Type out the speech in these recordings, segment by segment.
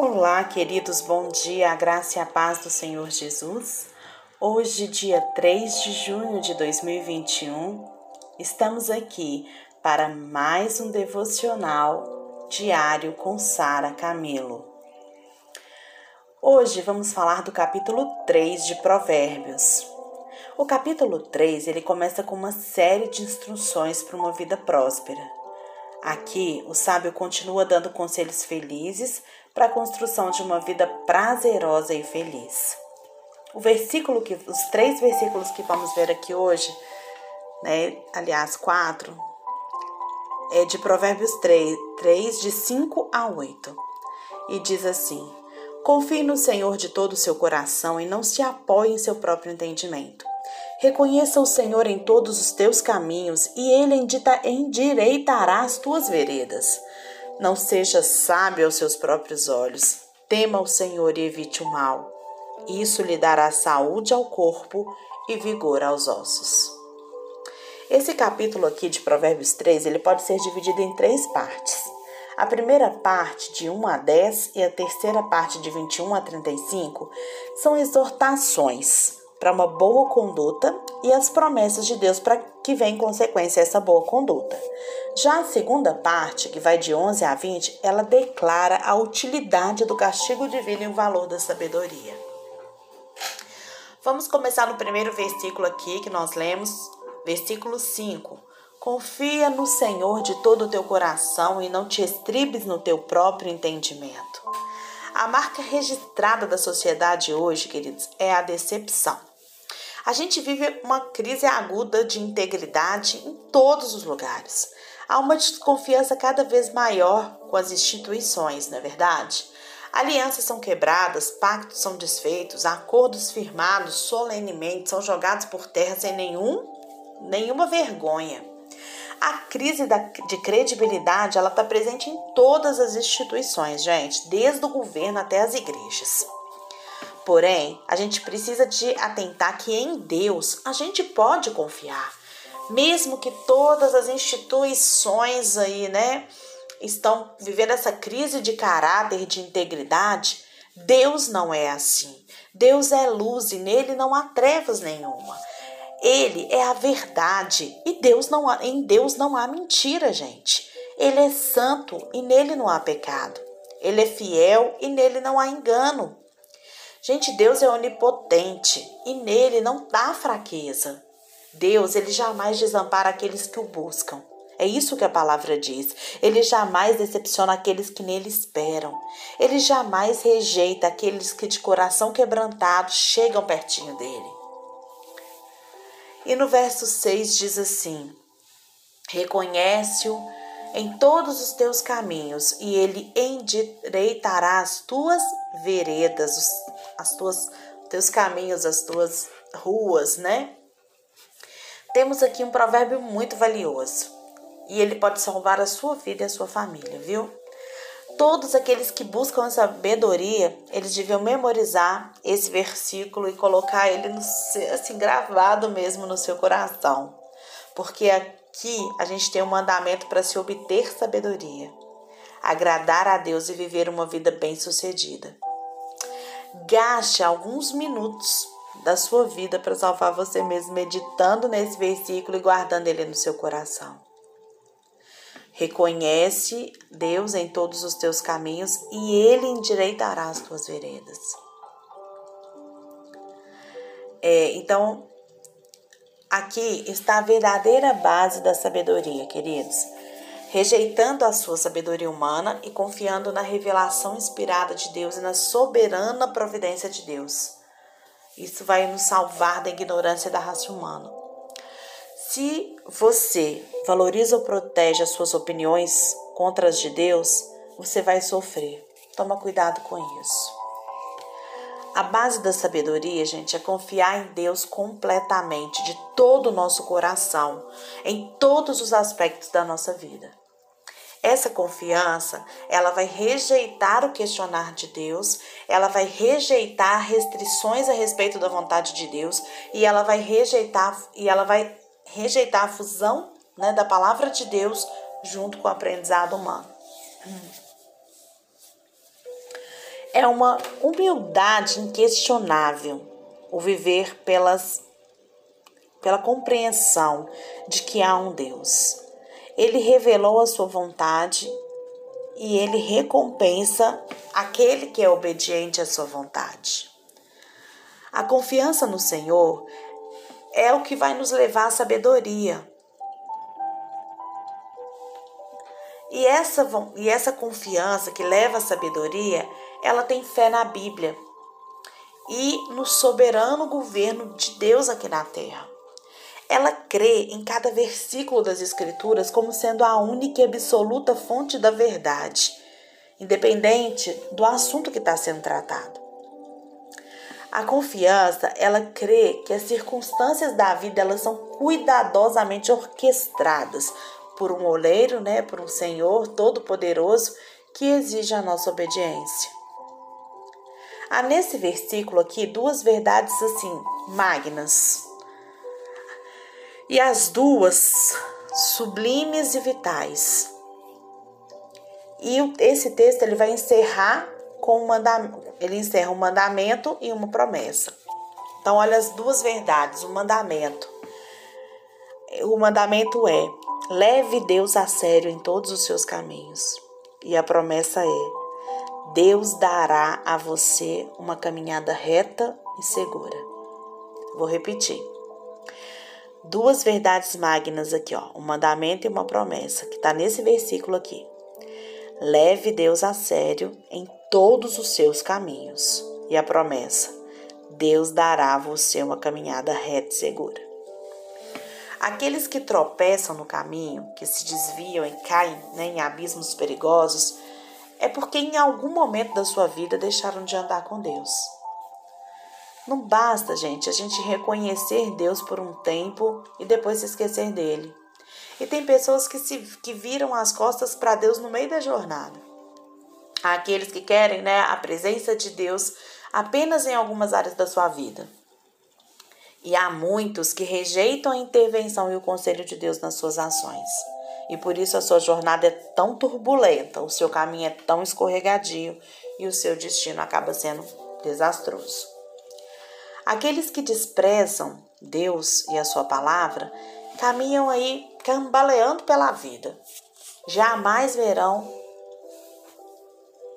Olá, queridos, bom dia, a graça e a paz do Senhor Jesus. Hoje, dia 3 de junho de 2021, estamos aqui para mais um devocional diário com Sara Camilo. Hoje vamos falar do capítulo 3 de Provérbios. O capítulo 3, ele começa com uma série de instruções para uma vida próspera. Aqui, o sábio continua dando conselhos felizes para a construção de uma vida prazerosa e feliz. O versículo que os três versículos que vamos ver aqui hoje, né, aliás, quatro, é de Provérbios 3, 3 de 5 a 8. E diz assim: Confie no Senhor de todo o seu coração e não se apoie em seu próprio entendimento. Reconheça o Senhor em todos os teus caminhos e ele endireitará as tuas veredas. Não seja sábio aos seus próprios olhos. Tema o Senhor e evite o mal. Isso lhe dará saúde ao corpo e vigor aos ossos. Esse capítulo aqui de Provérbios 3, ele pode ser dividido em três partes. A primeira parte, de 1 a 10, e a terceira parte, de 21 a 35, são exortações para uma boa conduta e as promessas de Deus para que vem em consequência essa boa conduta. Já a segunda parte, que vai de 11 a 20, ela declara a utilidade do castigo divino e o valor da sabedoria. Vamos começar no primeiro versículo aqui que nós lemos, versículo 5. Confia no Senhor de todo o teu coração e não te estribes no teu próprio entendimento. A marca registrada da sociedade hoje, queridos, é a decepção. A gente vive uma crise aguda de integridade em todos os lugares. Há uma desconfiança cada vez maior com as instituições, não é verdade? Alianças são quebradas, pactos são desfeitos, acordos firmados solenemente são jogados por terra sem nenhum, nenhuma vergonha. A crise da, de credibilidade ela está presente em todas as instituições, gente, desde o governo até as igrejas. Porém, a gente precisa de atentar que em Deus a gente pode confiar. Mesmo que todas as instituições aí, né, estão vivendo essa crise de caráter, de integridade, Deus não é assim. Deus é luz e nele não há trevas nenhuma. Ele é a verdade e Deus não há, em Deus não há mentira, gente. Ele é santo e nele não há pecado. Ele é fiel e nele não há engano. Gente, Deus é onipotente e nele não dá fraqueza. Deus, ele jamais desampara aqueles que o buscam. É isso que a palavra diz. Ele jamais decepciona aqueles que nele esperam. Ele jamais rejeita aqueles que de coração quebrantado chegam pertinho dele. E no verso 6 diz assim: Reconhece-o em todos os teus caminhos e ele endireitará as tuas veredas, as tuas teus caminhos, as tuas ruas, né? Temos aqui um provérbio muito valioso e ele pode salvar a sua vida e a sua família, viu? Todos aqueles que buscam a sabedoria, eles deviam memorizar esse versículo e colocar ele no, assim gravado mesmo no seu coração, porque aqui a gente tem um mandamento para se obter sabedoria, agradar a Deus e viver uma vida bem-sucedida. Gaste alguns minutos da sua vida para salvar você mesmo, meditando nesse versículo e guardando ele no seu coração. Reconhece Deus em todos os teus caminhos e ele endireitará as tuas veredas. É, então, aqui está a verdadeira base da sabedoria, queridos rejeitando a sua sabedoria humana e confiando na revelação inspirada de Deus e na soberana providência de Deus. Isso vai nos salvar da ignorância da raça humana. Se você valoriza ou protege as suas opiniões contra as de Deus, você vai sofrer. Toma cuidado com isso. A base da sabedoria, gente, é confiar em Deus completamente, de todo o nosso coração, em todos os aspectos da nossa vida. Essa confiança, ela vai rejeitar o questionar de Deus, ela vai rejeitar restrições a respeito da vontade de Deus e ela vai rejeitar e ela vai rejeitar a fusão, né, da palavra de Deus junto com o aprendizado humano. É uma humildade inquestionável o viver pelas, pela compreensão de que há um Deus. Ele revelou a sua vontade e ele recompensa aquele que é obediente à sua vontade. A confiança no Senhor é o que vai nos levar à sabedoria. E essa, e essa confiança que leva à sabedoria, ela tem fé na Bíblia e no soberano governo de Deus aqui na terra. Ela crê em cada versículo das Escrituras como sendo a única e absoluta fonte da verdade, independente do assunto que está sendo tratado. A confiança, ela crê que as circunstâncias da vida elas são cuidadosamente orquestradas por um oleiro, né, por um Senhor todo-poderoso que exige a nossa obediência. Há nesse versículo aqui duas verdades assim magnas e as duas sublimes e vitais. E esse texto ele vai encerrar com um mandamento, ele encerra um mandamento e uma promessa. Então, olha as duas verdades, o mandamento. O mandamento é: leve Deus a sério em todos os seus caminhos. E a promessa é: Deus dará a você uma caminhada reta e segura. Vou repetir duas verdades magnas aqui, ó, um mandamento e uma promessa, que está nesse versículo aqui. Leve Deus a sério em todos os seus caminhos. E a promessa: Deus dará a você uma caminhada reta e segura. Aqueles que tropeçam no caminho, que se desviam e caem né, em abismos perigosos, é porque em algum momento da sua vida deixaram de andar com Deus. Não basta, gente, a gente reconhecer Deus por um tempo e depois se esquecer dele. E tem pessoas que, se, que viram as costas para Deus no meio da jornada. Há aqueles que querem né, a presença de Deus apenas em algumas áreas da sua vida. E há muitos que rejeitam a intervenção e o conselho de Deus nas suas ações. E por isso a sua jornada é tão turbulenta, o seu caminho é tão escorregadio e o seu destino acaba sendo desastroso. Aqueles que desprezam Deus e a sua palavra caminham aí cambaleando pela vida. Jamais verão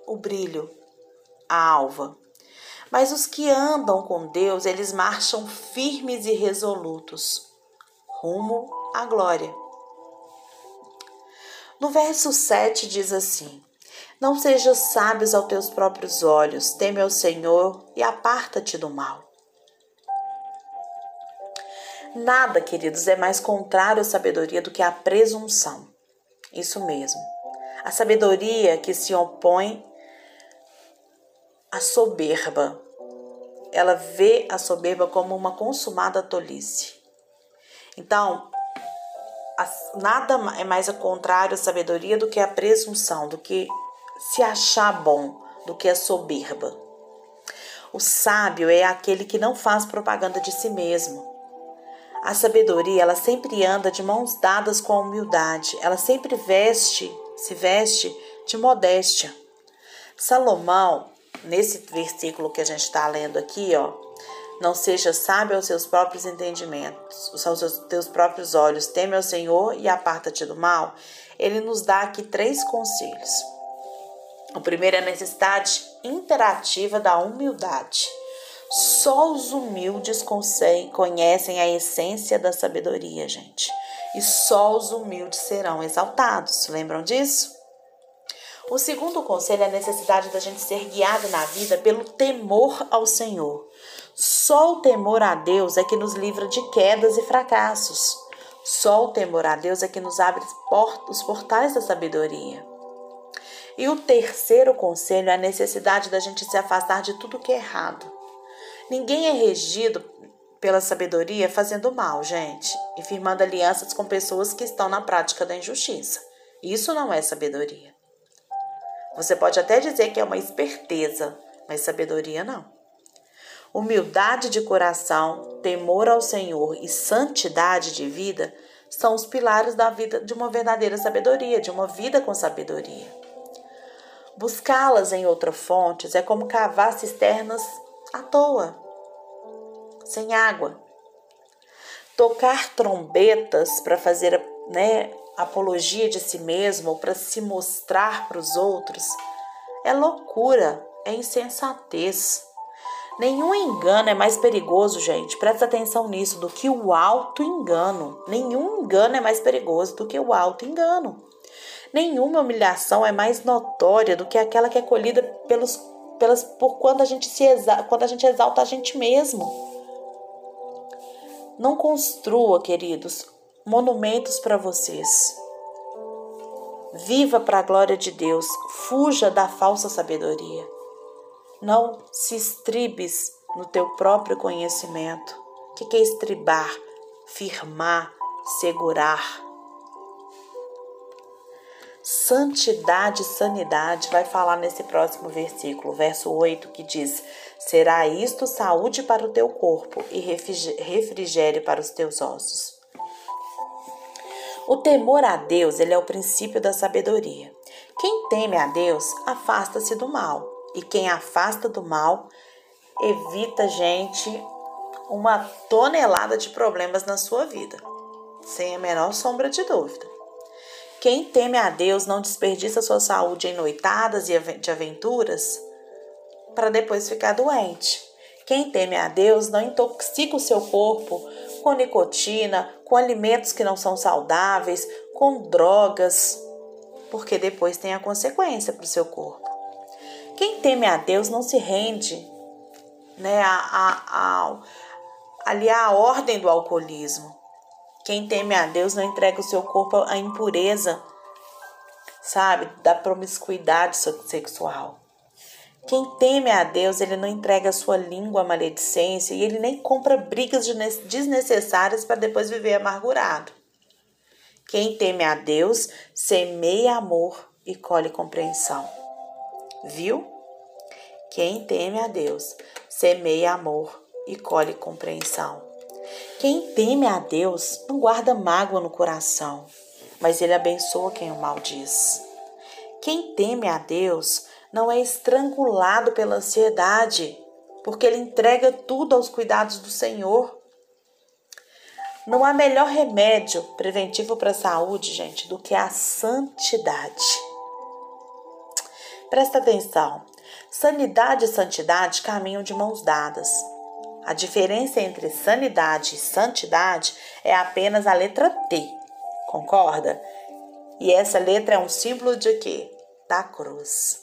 o brilho, a alva. Mas os que andam com Deus, eles marcham firmes e resolutos, rumo à glória. No verso 7 diz assim: Não sejas sábios aos teus próprios olhos, teme ao Senhor e aparta-te do mal. Nada, queridos, é mais contrário à sabedoria do que a presunção. Isso mesmo. A sabedoria que se opõe à soberba. Ela vê a soberba como uma consumada tolice. Então, nada é mais ao contrário à sabedoria do que a presunção, do que se achar bom, do que a soberba. O sábio é aquele que não faz propaganda de si mesmo, a sabedoria, ela sempre anda de mãos dadas com a humildade. Ela sempre veste, se veste de modéstia. Salomão, nesse versículo que a gente está lendo aqui, ó, não seja sábio aos seus próprios entendimentos, aos teus próprios olhos, teme ao Senhor e aparta-te do mal. Ele nos dá aqui três conselhos. O primeiro é a necessidade imperativa da humildade. Só os humildes conhecem a essência da sabedoria, gente. E só os humildes serão exaltados. Lembram disso? O segundo conselho é a necessidade da gente ser guiado na vida pelo temor ao Senhor. Só o temor a Deus é que nos livra de quedas e fracassos. Só o temor a Deus é que nos abre os portais da sabedoria. E o terceiro conselho é a necessidade da gente se afastar de tudo que é errado. Ninguém é regido pela sabedoria fazendo mal, gente, e firmando alianças com pessoas que estão na prática da injustiça. Isso não é sabedoria. Você pode até dizer que é uma esperteza, mas sabedoria não. Humildade de coração, temor ao Senhor e santidade de vida são os pilares da vida de uma verdadeira sabedoria, de uma vida com sabedoria. Buscá-las em outras fontes é como cavar cisternas à toa, sem água. Tocar trombetas para fazer né, apologia de si mesmo ou para se mostrar para os outros é loucura, é insensatez. Nenhum engano é mais perigoso, gente. Presta atenção nisso, do que o alto engano. Nenhum engano é mais perigoso do que o alto engano. Nenhuma humilhação é mais notória do que aquela que é colhida pelos, pelas, por quando a gente se exalta, quando a gente exalta a gente mesmo. Não construa, queridos, monumentos para vocês. Viva para a glória de Deus, fuja da falsa sabedoria. Não se estribes no teu próprio conhecimento. O que é estribar? Firmar, segurar. Santidade e sanidade vai falar nesse próximo versículo, verso 8, que diz: Será isto saúde para o teu corpo e refrigério para os teus ossos. O temor a Deus, ele é o princípio da sabedoria. Quem teme a Deus, afasta-se do mal e quem afasta do mal evita, gente, uma tonelada de problemas na sua vida, sem a menor sombra de dúvida. Quem teme a Deus não desperdiça sua saúde em noitadas e de aventuras para depois ficar doente. Quem teme a Deus não intoxica o seu corpo com nicotina, com alimentos que não são saudáveis, com drogas, porque depois tem a consequência para o seu corpo. Quem teme a Deus não se rende né, a, a, a, ali à ordem do alcoolismo. Quem teme a Deus não entrega o seu corpo à impureza, sabe, da promiscuidade sexual. Quem teme a Deus, ele não entrega a sua língua à maledicência e ele nem compra brigas desnecessárias para depois viver amargurado. Quem teme a Deus, semeia amor e colhe compreensão. Viu? Quem teme a Deus semeia amor e colhe compreensão. Quem teme a Deus não guarda mágoa no coração, mas ele abençoa quem o maldiz. Quem teme a Deus não é estrangulado pela ansiedade, porque ele entrega tudo aos cuidados do Senhor. Não há melhor remédio preventivo para a saúde, gente, do que a santidade. Presta atenção. Sanidade e santidade caminham de mãos dadas. A diferença entre sanidade e santidade é apenas a letra T. Concorda? E essa letra é um símbolo de quê? Da cruz.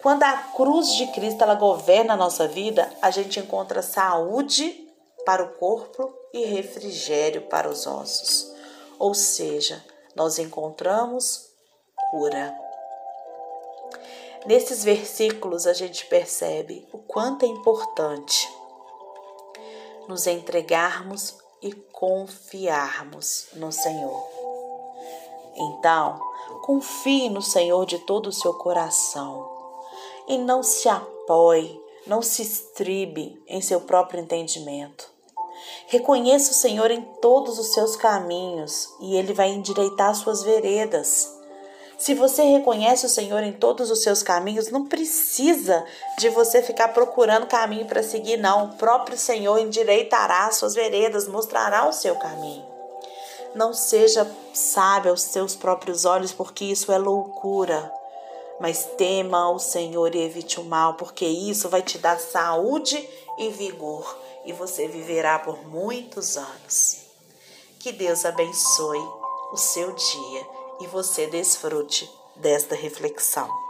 Quando a cruz de Cristo ela governa a nossa vida, a gente encontra saúde para o corpo e refrigério para os ossos. Ou seja, nós encontramos cura. Nesses versículos a gente percebe o quanto é importante nos entregarmos e confiarmos no Senhor. Então, confie no Senhor de todo o seu coração e não se apoie, não se estribe em seu próprio entendimento. Reconheça o Senhor em todos os seus caminhos e ele vai endireitar suas veredas. Se você reconhece o Senhor em todos os seus caminhos, não precisa de você ficar procurando caminho para seguir, não. O próprio Senhor endireitará suas veredas, mostrará o seu caminho. Não seja sábio aos seus próprios olhos, porque isso é loucura. Mas tema o Senhor e evite o mal, porque isso vai te dar saúde e vigor, e você viverá por muitos anos. Que Deus abençoe o seu dia e você desfrute desta reflexão.